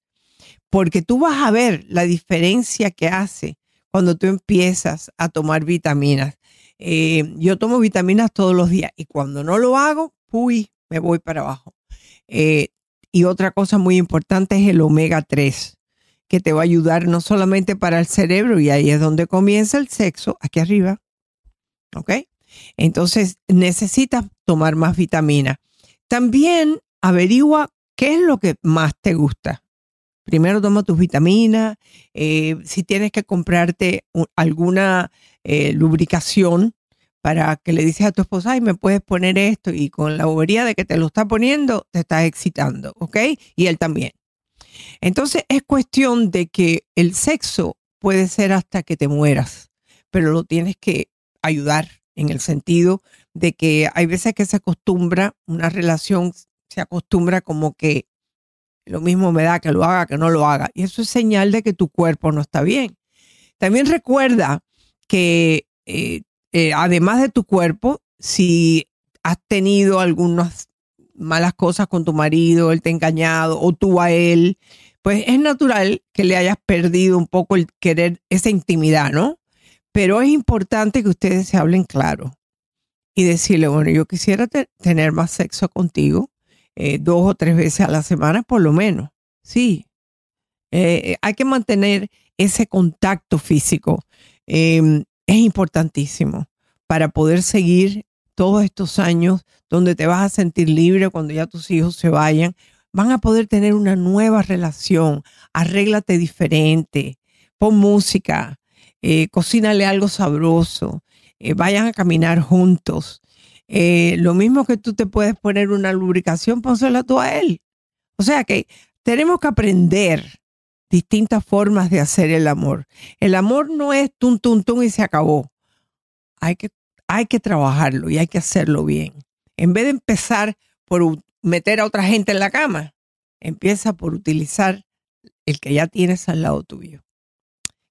Porque tú vas a ver la diferencia que hace cuando tú empiezas a tomar vitaminas. Eh, yo tomo vitaminas todos los días y cuando no lo hago, uy, me voy para abajo. Eh, y otra cosa muy importante es el omega 3, que te va a ayudar no solamente para el cerebro, y ahí es donde comienza el sexo, aquí arriba. ¿Ok? Entonces necesitas tomar más vitamina. También averigua qué es lo que más te gusta. Primero toma tus vitaminas. Eh, si tienes que comprarte alguna eh, lubricación para que le dices a tu esposa, ay, me puedes poner esto y con la bobería de que te lo está poniendo, te estás excitando, ¿ok? Y él también. Entonces es cuestión de que el sexo puede ser hasta que te mueras, pero lo tienes que ayudar en el sentido de que hay veces que se acostumbra, una relación se acostumbra como que lo mismo me da que lo haga, que no lo haga. Y eso es señal de que tu cuerpo no está bien. También recuerda que eh, eh, además de tu cuerpo, si has tenido algunas malas cosas con tu marido, él te ha engañado o tú a él, pues es natural que le hayas perdido un poco el querer esa intimidad, ¿no? Pero es importante que ustedes se hablen claro y decirle, bueno, yo quisiera tener más sexo contigo eh, dos o tres veces a la semana por lo menos. Sí, hay que mantener ese contacto físico. Em, es importantísimo para poder seguir todos estos años donde te vas a sentir libre cuando ya tus hijos se vayan. Van a poder tener una nueva relación. Arréglate diferente. Pon música. Eh, cocínale algo sabroso. Eh, vayan a caminar juntos. Eh, lo mismo que tú te puedes poner una lubricación, pónsela tú a él. O sea que tenemos que aprender distintas formas de hacer el amor. El amor no es tum, tum, tum y se acabó. Hay que, hay que trabajarlo y hay que hacerlo bien. En vez de empezar por meter a otra gente en la cama, empieza por utilizar el que ya tienes al lado tuyo.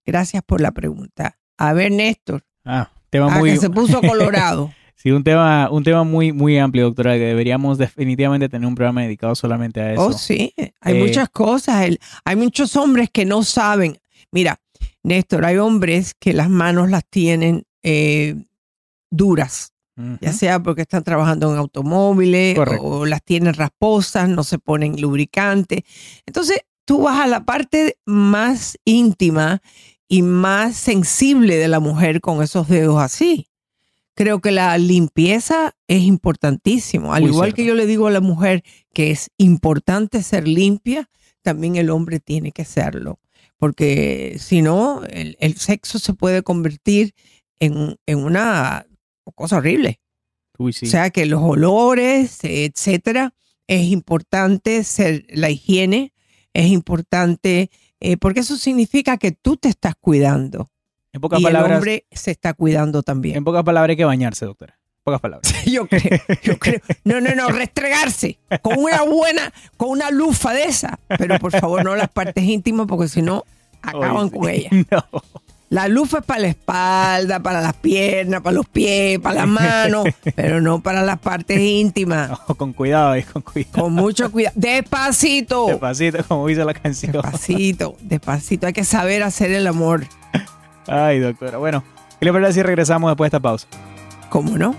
Gracias por la pregunta. A ver, Néstor. Ah, tema ah, muy... que se puso colorado. Sí, un tema, un tema muy, muy amplio, doctora, que deberíamos definitivamente tener un programa dedicado solamente a eso. Oh, sí, hay Eh, muchas cosas. El- hay muchos hombres que no saben. Mira, Néstor, hay hombres que las manos las tienen eh, duras, ya sea porque están trabajando en automóviles Correcto. o las tienen rasposas, no se ponen lubricante. Entonces, tú vas a la parte más íntima y más sensible de la mujer con esos dedos así. Creo que la limpieza es importantísimo. Al Muy igual cierto. que yo le digo a la mujer que es importante ser limpia, también el hombre tiene que serlo. Porque si no, el, el sexo se puede convertir en, en una cosa horrible. Uy, sí. O sea que los olores, etcétera, es importante ser la higiene, es importante, eh, porque eso significa que tú te estás cuidando. En pocas y palabras, el hombre se está cuidando también. en pocas palabras hay que bañarse, doctora. En pocas palabras. Yo creo, yo creo. No, no, no, restregarse con una buena, con una lufa de esa. Pero por favor, no las partes íntimas, porque si no, acaban Oye, con ellas. No. La lufa es para la espalda, para las piernas, para los pies, para las manos, pero no para las partes íntimas. No, con cuidado ahí, con cuidado. Con mucho cuidado. Despacito. Despacito, como dice la canción. Despacito, despacito. Hay que saber hacer el amor. Ay, doctora. Bueno, ¿qué le parece si regresamos después de esta pausa? ¿Cómo no?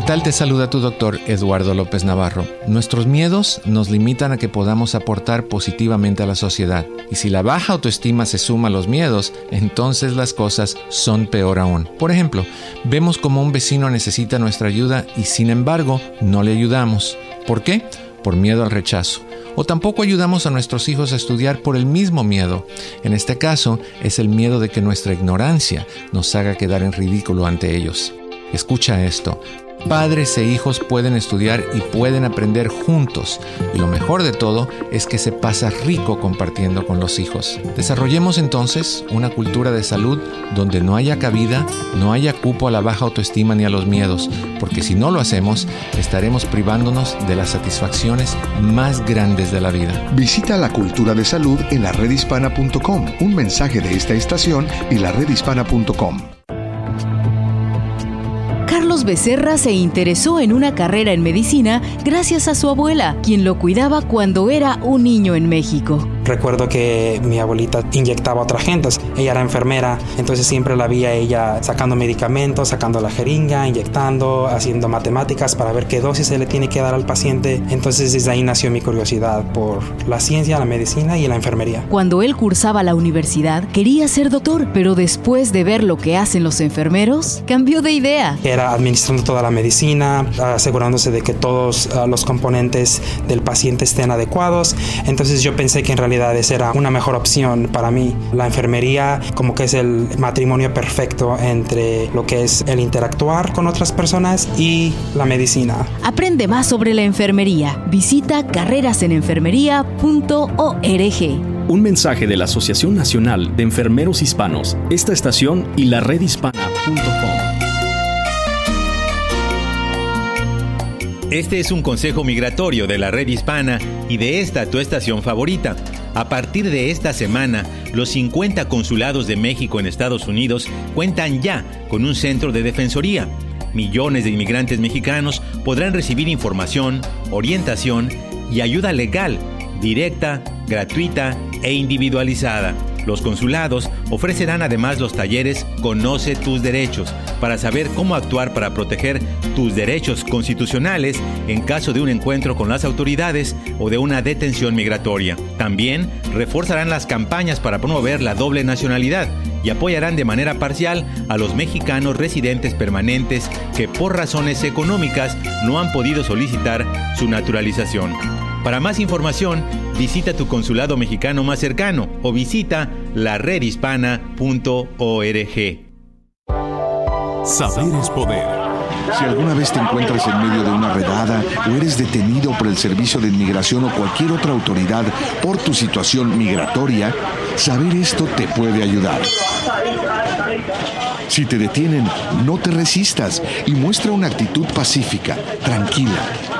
¿Qué tal? Te saluda tu doctor Eduardo López Navarro. Nuestros miedos nos limitan a que podamos aportar positivamente a la sociedad. Y si la baja autoestima se suma a los miedos, entonces las cosas son peor aún. Por ejemplo, vemos como un vecino necesita nuestra ayuda y sin embargo no le ayudamos. ¿Por qué? Por miedo al rechazo. O tampoco ayudamos a nuestros hijos a estudiar por el mismo miedo. En este caso, es el miedo de que nuestra ignorancia nos haga quedar en ridículo ante ellos. Escucha esto. Padres e hijos pueden estudiar y pueden aprender juntos. Y lo mejor de todo es que se pasa rico compartiendo con los hijos. Desarrollemos entonces una cultura de salud donde no haya cabida, no haya cupo a la baja autoestima ni a los miedos, porque si no lo hacemos, estaremos privándonos de las satisfacciones más grandes de la vida. Visita la cultura de salud en la redhispana.com. Un mensaje de esta estación y la redhispana.com. Carlos Becerra se interesó en una carrera en medicina gracias a su abuela, quien lo cuidaba cuando era un niño en México. Recuerdo que mi abuelita inyectaba a otra gente, ella era enfermera, entonces siempre la vi a ella sacando medicamentos, sacando la jeringa, inyectando, haciendo matemáticas para ver qué dosis se le tiene que dar al paciente. Entonces desde ahí nació mi curiosidad por la ciencia, la medicina y la enfermería. Cuando él cursaba la universidad, quería ser doctor, pero después de ver lo que hacen los enfermeros, cambió de idea. Era administrando toda la medicina, asegurándose de que todos uh, los componentes del paciente estén adecuados. Entonces yo pensé que en realidad esa era una mejor opción para mí. La enfermería como que es el matrimonio perfecto entre lo que es el interactuar con otras personas y la medicina. Aprende más sobre la enfermería. Visita carrerasenenfermería.org. Un mensaje de la Asociación Nacional de Enfermeros Hispanos, esta estación y la redhispana.com. Este es un consejo migratorio de la red hispana y de esta tu estación favorita. A partir de esta semana, los 50 consulados de México en Estados Unidos cuentan ya con un centro de defensoría. Millones de inmigrantes mexicanos podrán recibir información, orientación y ayuda legal, directa, gratuita e individualizada. Los consulados ofrecerán además los talleres Conoce tus derechos para saber cómo actuar para proteger tus derechos constitucionales en caso de un encuentro con las autoridades o de una detención migratoria. También reforzarán las campañas para promover la doble nacionalidad y apoyarán de manera parcial a los mexicanos residentes permanentes que por razones económicas no han podido solicitar su naturalización. Para más información, visita tu consulado mexicano más cercano o visita laredhispana.org. Saber es poder. Si alguna vez te encuentras en medio de una redada o eres detenido por el Servicio de Inmigración o cualquier otra autoridad por tu situación migratoria, saber esto te puede ayudar. Si te detienen, no te resistas y muestra una actitud pacífica, tranquila.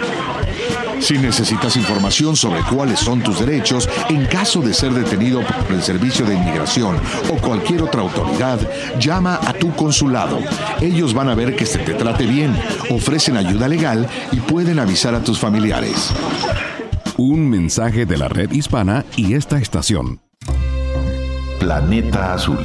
Si necesitas información sobre cuáles son tus derechos en caso de ser detenido por el Servicio de Inmigración o cualquier otra autoridad, llama a tu consulado. Ellos van a ver que se te trate bien, ofrecen ayuda legal y pueden avisar a tus familiares. Un mensaje de la red hispana y esta estación. Planeta Azul.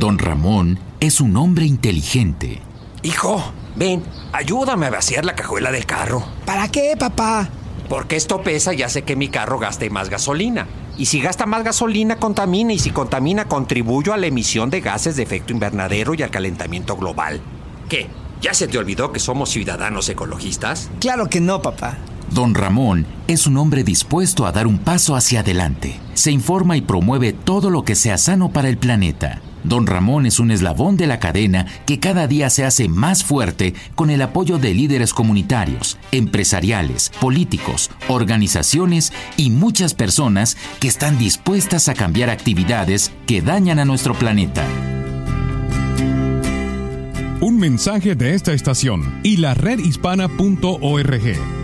Don Ramón es un hombre inteligente. Hijo, ven, ayúdame a vaciar la cajuela del carro. ¿Para qué, papá? Porque esto pesa y hace que mi carro gaste más gasolina. Y si gasta más gasolina, contamina. Y si contamina, contribuyo a la emisión de gases de efecto invernadero y al calentamiento global. ¿Qué? ¿Ya se te olvidó que somos ciudadanos ecologistas? Claro que no, papá. Don Ramón es un hombre dispuesto a dar un paso hacia adelante. Se informa y promueve todo lo que sea sano para el planeta. Don Ramón es un eslabón de la cadena que cada día se hace más fuerte con el apoyo de líderes comunitarios, empresariales, políticos, organizaciones y muchas personas que están dispuestas a cambiar actividades que dañan a nuestro planeta. Un mensaje de esta estación y la redhispana.org.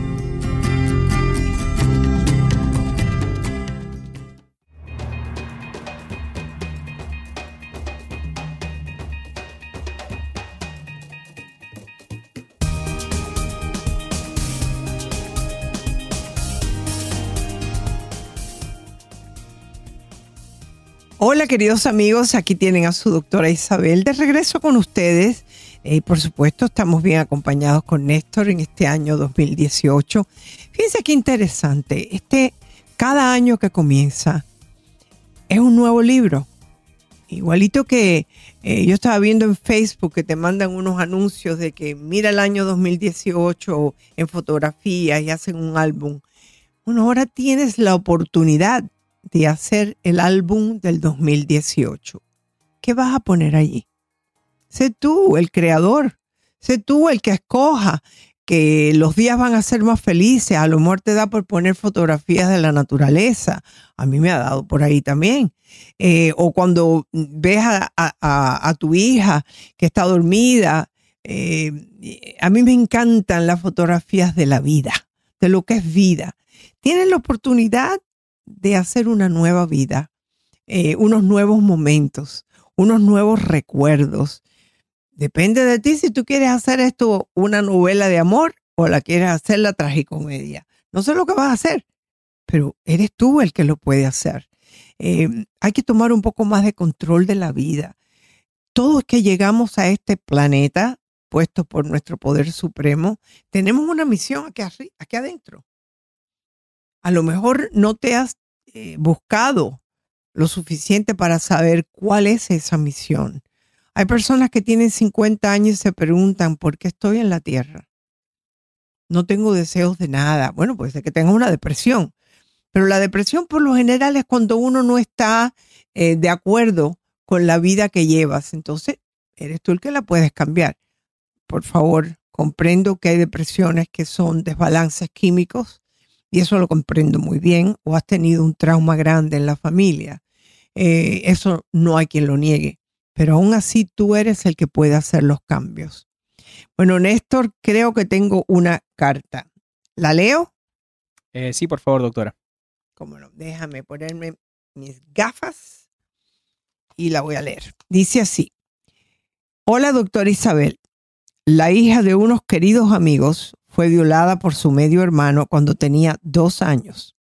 Hola queridos amigos, aquí tienen a su doctora Isabel de regreso con ustedes. Y por supuesto estamos bien acompañados con Néstor en este año 2018. Fíjense qué interesante, este, cada año que comienza es un nuevo libro. Igualito que eh, yo estaba viendo en Facebook que te mandan unos anuncios de que mira el año 2018 en fotografías y hacen un álbum. Bueno, ahora tienes la oportunidad de hacer el álbum del 2018. ¿Qué vas a poner allí? Sé tú el creador, sé tú el que escoja que los días van a ser más felices. A lo mejor te da por poner fotografías de la naturaleza. A mí me ha dado por ahí también. Eh, o cuando ves a, tu hija que está dormida. Eh, a mí me encantan las fotografías de la vida, de lo que es vida. Tienes la oportunidad de hacer una nueva vida, eh, unos nuevos momentos, unos nuevos recuerdos. Depende de ti si tú quieres hacer esto una novela de amor o la quieres hacer la tragicomedia. No sé lo que vas a hacer, pero eres tú el que lo puede hacer. Eh, hay que tomar un poco más de control de la vida. Todos que llegamos a este planeta, puesto por nuestro poder supremo, tenemos una misión aquí, aquí adentro. A lo mejor no te has eh, buscado lo suficiente para saber cuál es esa misión. Hay personas que tienen 50 años y se preguntan, ¿por qué estoy en la Tierra? No tengo deseos de nada. Bueno, puede ser que tenga una depresión, pero la depresión por lo general es cuando uno no está eh, de acuerdo con la vida que llevas. Entonces, eres tú el que la puedes cambiar. Por favor, comprendo que hay depresiones que son desbalances químicos y eso lo comprendo muy bien, o has tenido un trauma grande en la familia. Eh, eso no hay quien lo niegue, pero aún así tú eres el que puede hacer los cambios. Bueno, Néstor, creo que tengo una carta. ¿La leo? Eh, sí, por favor, doctora. Cómo no, déjame ponerme mis gafas y la voy a leer. Dice así. Hola, doctora Isabel. La hija de unos queridos amigos fue violada por su medio hermano cuando tenía dos años.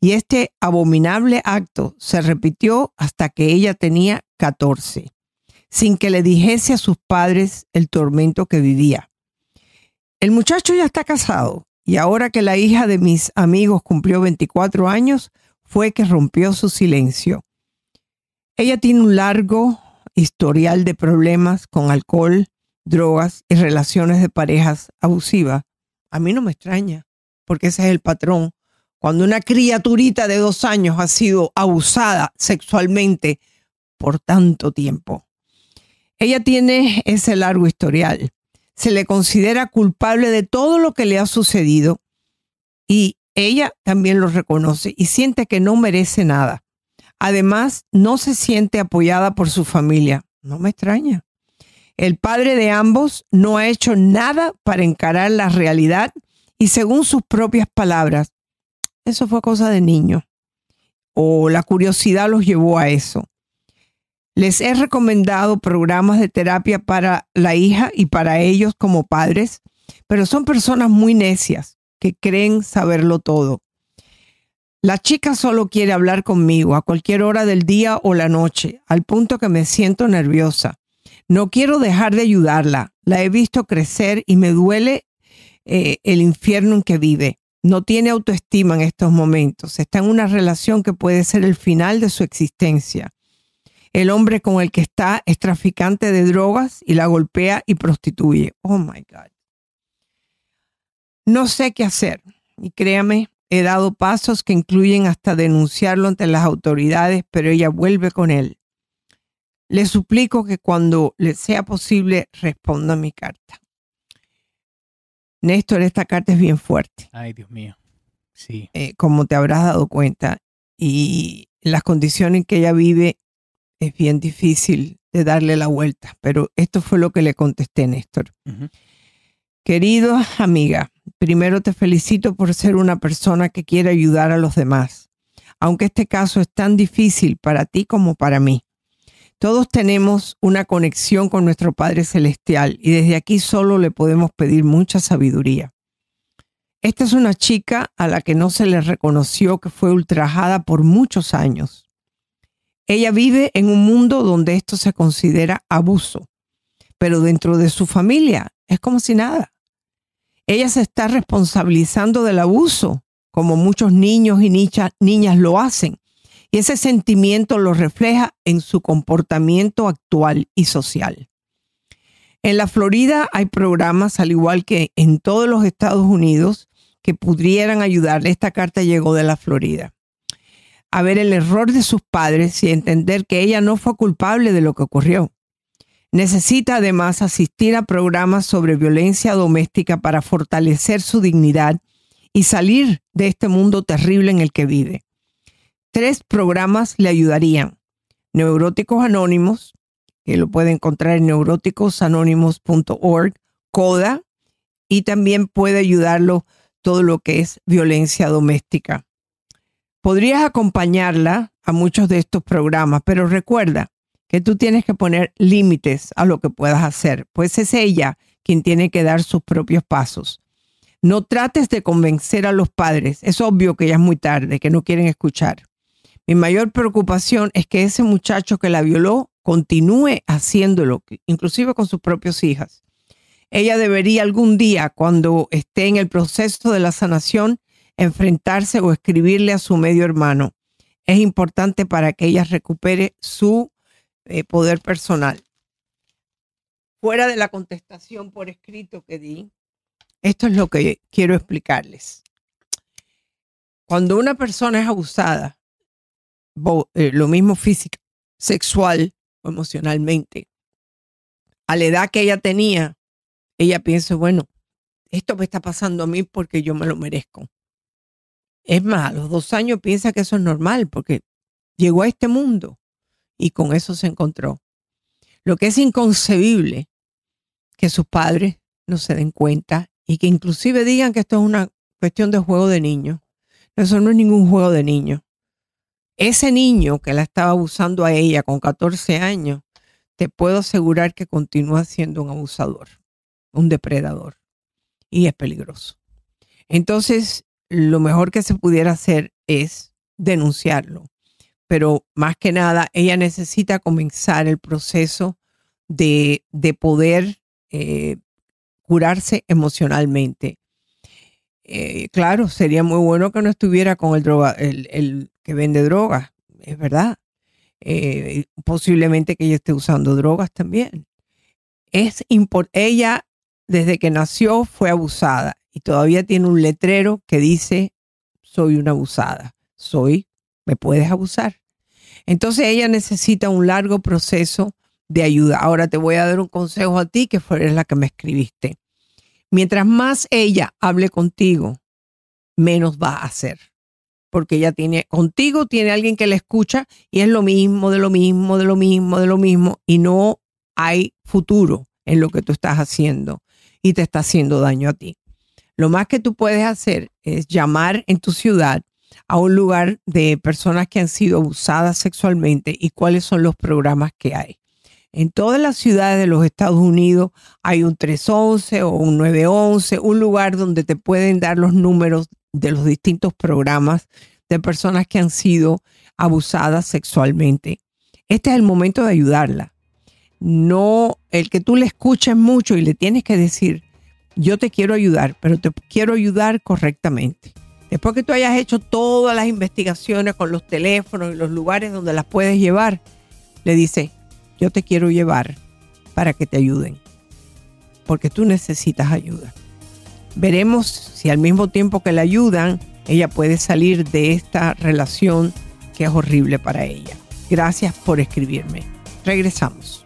Y este abominable acto se repitió hasta que ella tenía 14, sin que le dijese a sus padres el tormento que vivía. El muchacho ya está casado y ahora que la hija de mis amigos cumplió 24 años, fue que rompió su silencio. Ella tiene un largo historial de problemas con alcohol, drogas y relaciones de parejas abusivas a mí no me extraña, porque ese es el patrón. Cuando una criaturita de dos años ha sido abusada sexualmente por tanto tiempo. Ella tiene ese largo historial. Se le considera culpable de todo lo que le ha sucedido y ella también lo reconoce y siente que no merece nada. Además, no se siente apoyada por su familia. No me extraña. El padre de ambos no ha hecho nada para encarar la realidad y según sus propias palabras, eso fue cosa de niño o la curiosidad los llevó a eso. Les he recomendado programas de terapia para la hija y para ellos como padres, pero son personas muy necias que creen saberlo todo. La chica solo quiere hablar conmigo a cualquier hora del día o la noche, al punto que me siento nerviosa. No quiero dejar de ayudarla. La he visto crecer y me duele eh, el infierno en que vive. No tiene autoestima en estos momentos. Está en una relación que puede ser el final de su existencia. El hombre con el que está es traficante de drogas y la golpea y prostituye. Oh my God. No sé qué hacer. Y créame, he dado pasos que incluyen hasta denunciarlo ante las autoridades, pero ella vuelve con él. Le suplico que cuando le sea posible responda a mi carta. Néstor, esta carta es bien fuerte. Ay, Dios mío. Sí. Eh, como te habrás dado cuenta. Y las condiciones en que ella vive es bien difícil de darle la vuelta. Pero esto fue lo que le contesté, Néstor. Querido amiga, primero te felicito por ser una persona que quiere ayudar a los demás, aunque este caso es tan difícil para ti como para mí. Todos tenemos una conexión con nuestro Padre Celestial y desde aquí solo le podemos pedir mucha sabiduría. Esta es una chica a la que no se le reconoció que fue ultrajada por muchos años. Ella vive en un mundo donde esto se considera abuso, pero dentro de su familia es como si nada. Ella se está responsabilizando del abuso, como muchos niños y niñas lo hacen, y ese sentimiento lo refleja en su comportamiento actual y social. En la Florida hay programas, al igual que en todos los Estados Unidos, que pudieran ayudarle. Esta carta llegó de la Florida. A ver el error de sus padres y entender que ella no fue culpable de lo que ocurrió. Necesita además asistir a programas sobre violencia doméstica para fortalecer su dignidad y salir de este mundo terrible en el que vive. Tres programas le ayudarían. Neuróticos Anónimos, que lo puede encontrar en neuróticosanónimos.org, CODA, y también puede ayudarlo todo lo que es violencia doméstica. Podrías acompañarla a muchos de estos programas, pero recuerda que tú tienes que poner límites a lo que puedas hacer, pues es ella quien tiene que dar sus propios pasos. No trates de convencer a los padres, es obvio que ya es muy tarde, que no quieren escuchar. Mi mayor preocupación es que ese muchacho que la violó continúe haciéndolo, inclusive con sus propias hijas. Ella debería algún día, cuando esté en el proceso de la sanación, enfrentarse o escribirle a su medio hermano. Es importante para que ella recupere su eh, poder personal. Fuera de la contestación por escrito que di, esto es lo que quiero explicarles. Cuando una persona es abusada, eh, lo mismo física, sexual o emocionalmente, a la edad que ella tenía, ella piensa, bueno, esto me está pasando a mí porque yo me lo merezco. Es más, a los dos años piensa que eso es normal porque llegó a este mundo y con eso se encontró. Lo que es inconcebible que sus padres no se den cuenta y que inclusive digan que esto es una cuestión de juego de niños. Eso no es ningún juego de niños. Ese niño que la estaba abusando a ella con 14 años, te puedo asegurar que continúa siendo un abusador, un depredador y es peligroso. Entonces, lo mejor que se pudiera hacer es denunciarlo. Pero más que nada, ella necesita comenzar el proceso de, poder eh, curarse emocionalmente. Eh, claro, sería muy bueno que no estuviera con el, droga, el, que vende drogas, es verdad. Eh, posiblemente que ella esté usando drogas también. Es ella desde que nació fue abusada y todavía tiene un letrero que dice soy una abusada, soy, me puedes abusar. Entonces ella necesita un largo proceso de ayuda. Ahora te voy a dar un consejo a ti que fue la que me escribiste. Mientras más ella hable contigo, menos va a hacer. Porque ella tiene, contigo tiene alguien que la escucha y es lo mismo, de lo mismo, de lo mismo, de lo mismo. Y no hay futuro en lo que tú estás haciendo y te está haciendo daño a ti. Lo más que tú puedes hacer es llamar en tu ciudad a un lugar de personas que han sido abusadas sexualmente y cuáles son los programas que hay. En todas las ciudades de los Estados Unidos hay un 311 o un 911, un lugar donde te pueden dar los números de los distintos programas de personas que han sido abusadas sexualmente. Este es el momento de ayudarla. No el que tú le escuches mucho y le tienes que decir, yo te quiero ayudar, pero te quiero ayudar correctamente. Después que tú hayas hecho todas las investigaciones con los teléfonos y los lugares donde las puedes llevar, le dice, yo te quiero llevar para que te ayuden, porque tú necesitas ayuda. Veremos si al mismo tiempo que la ayudan, ella puede salir de esta relación que es horrible para ella. Gracias por escribirme. Regresamos.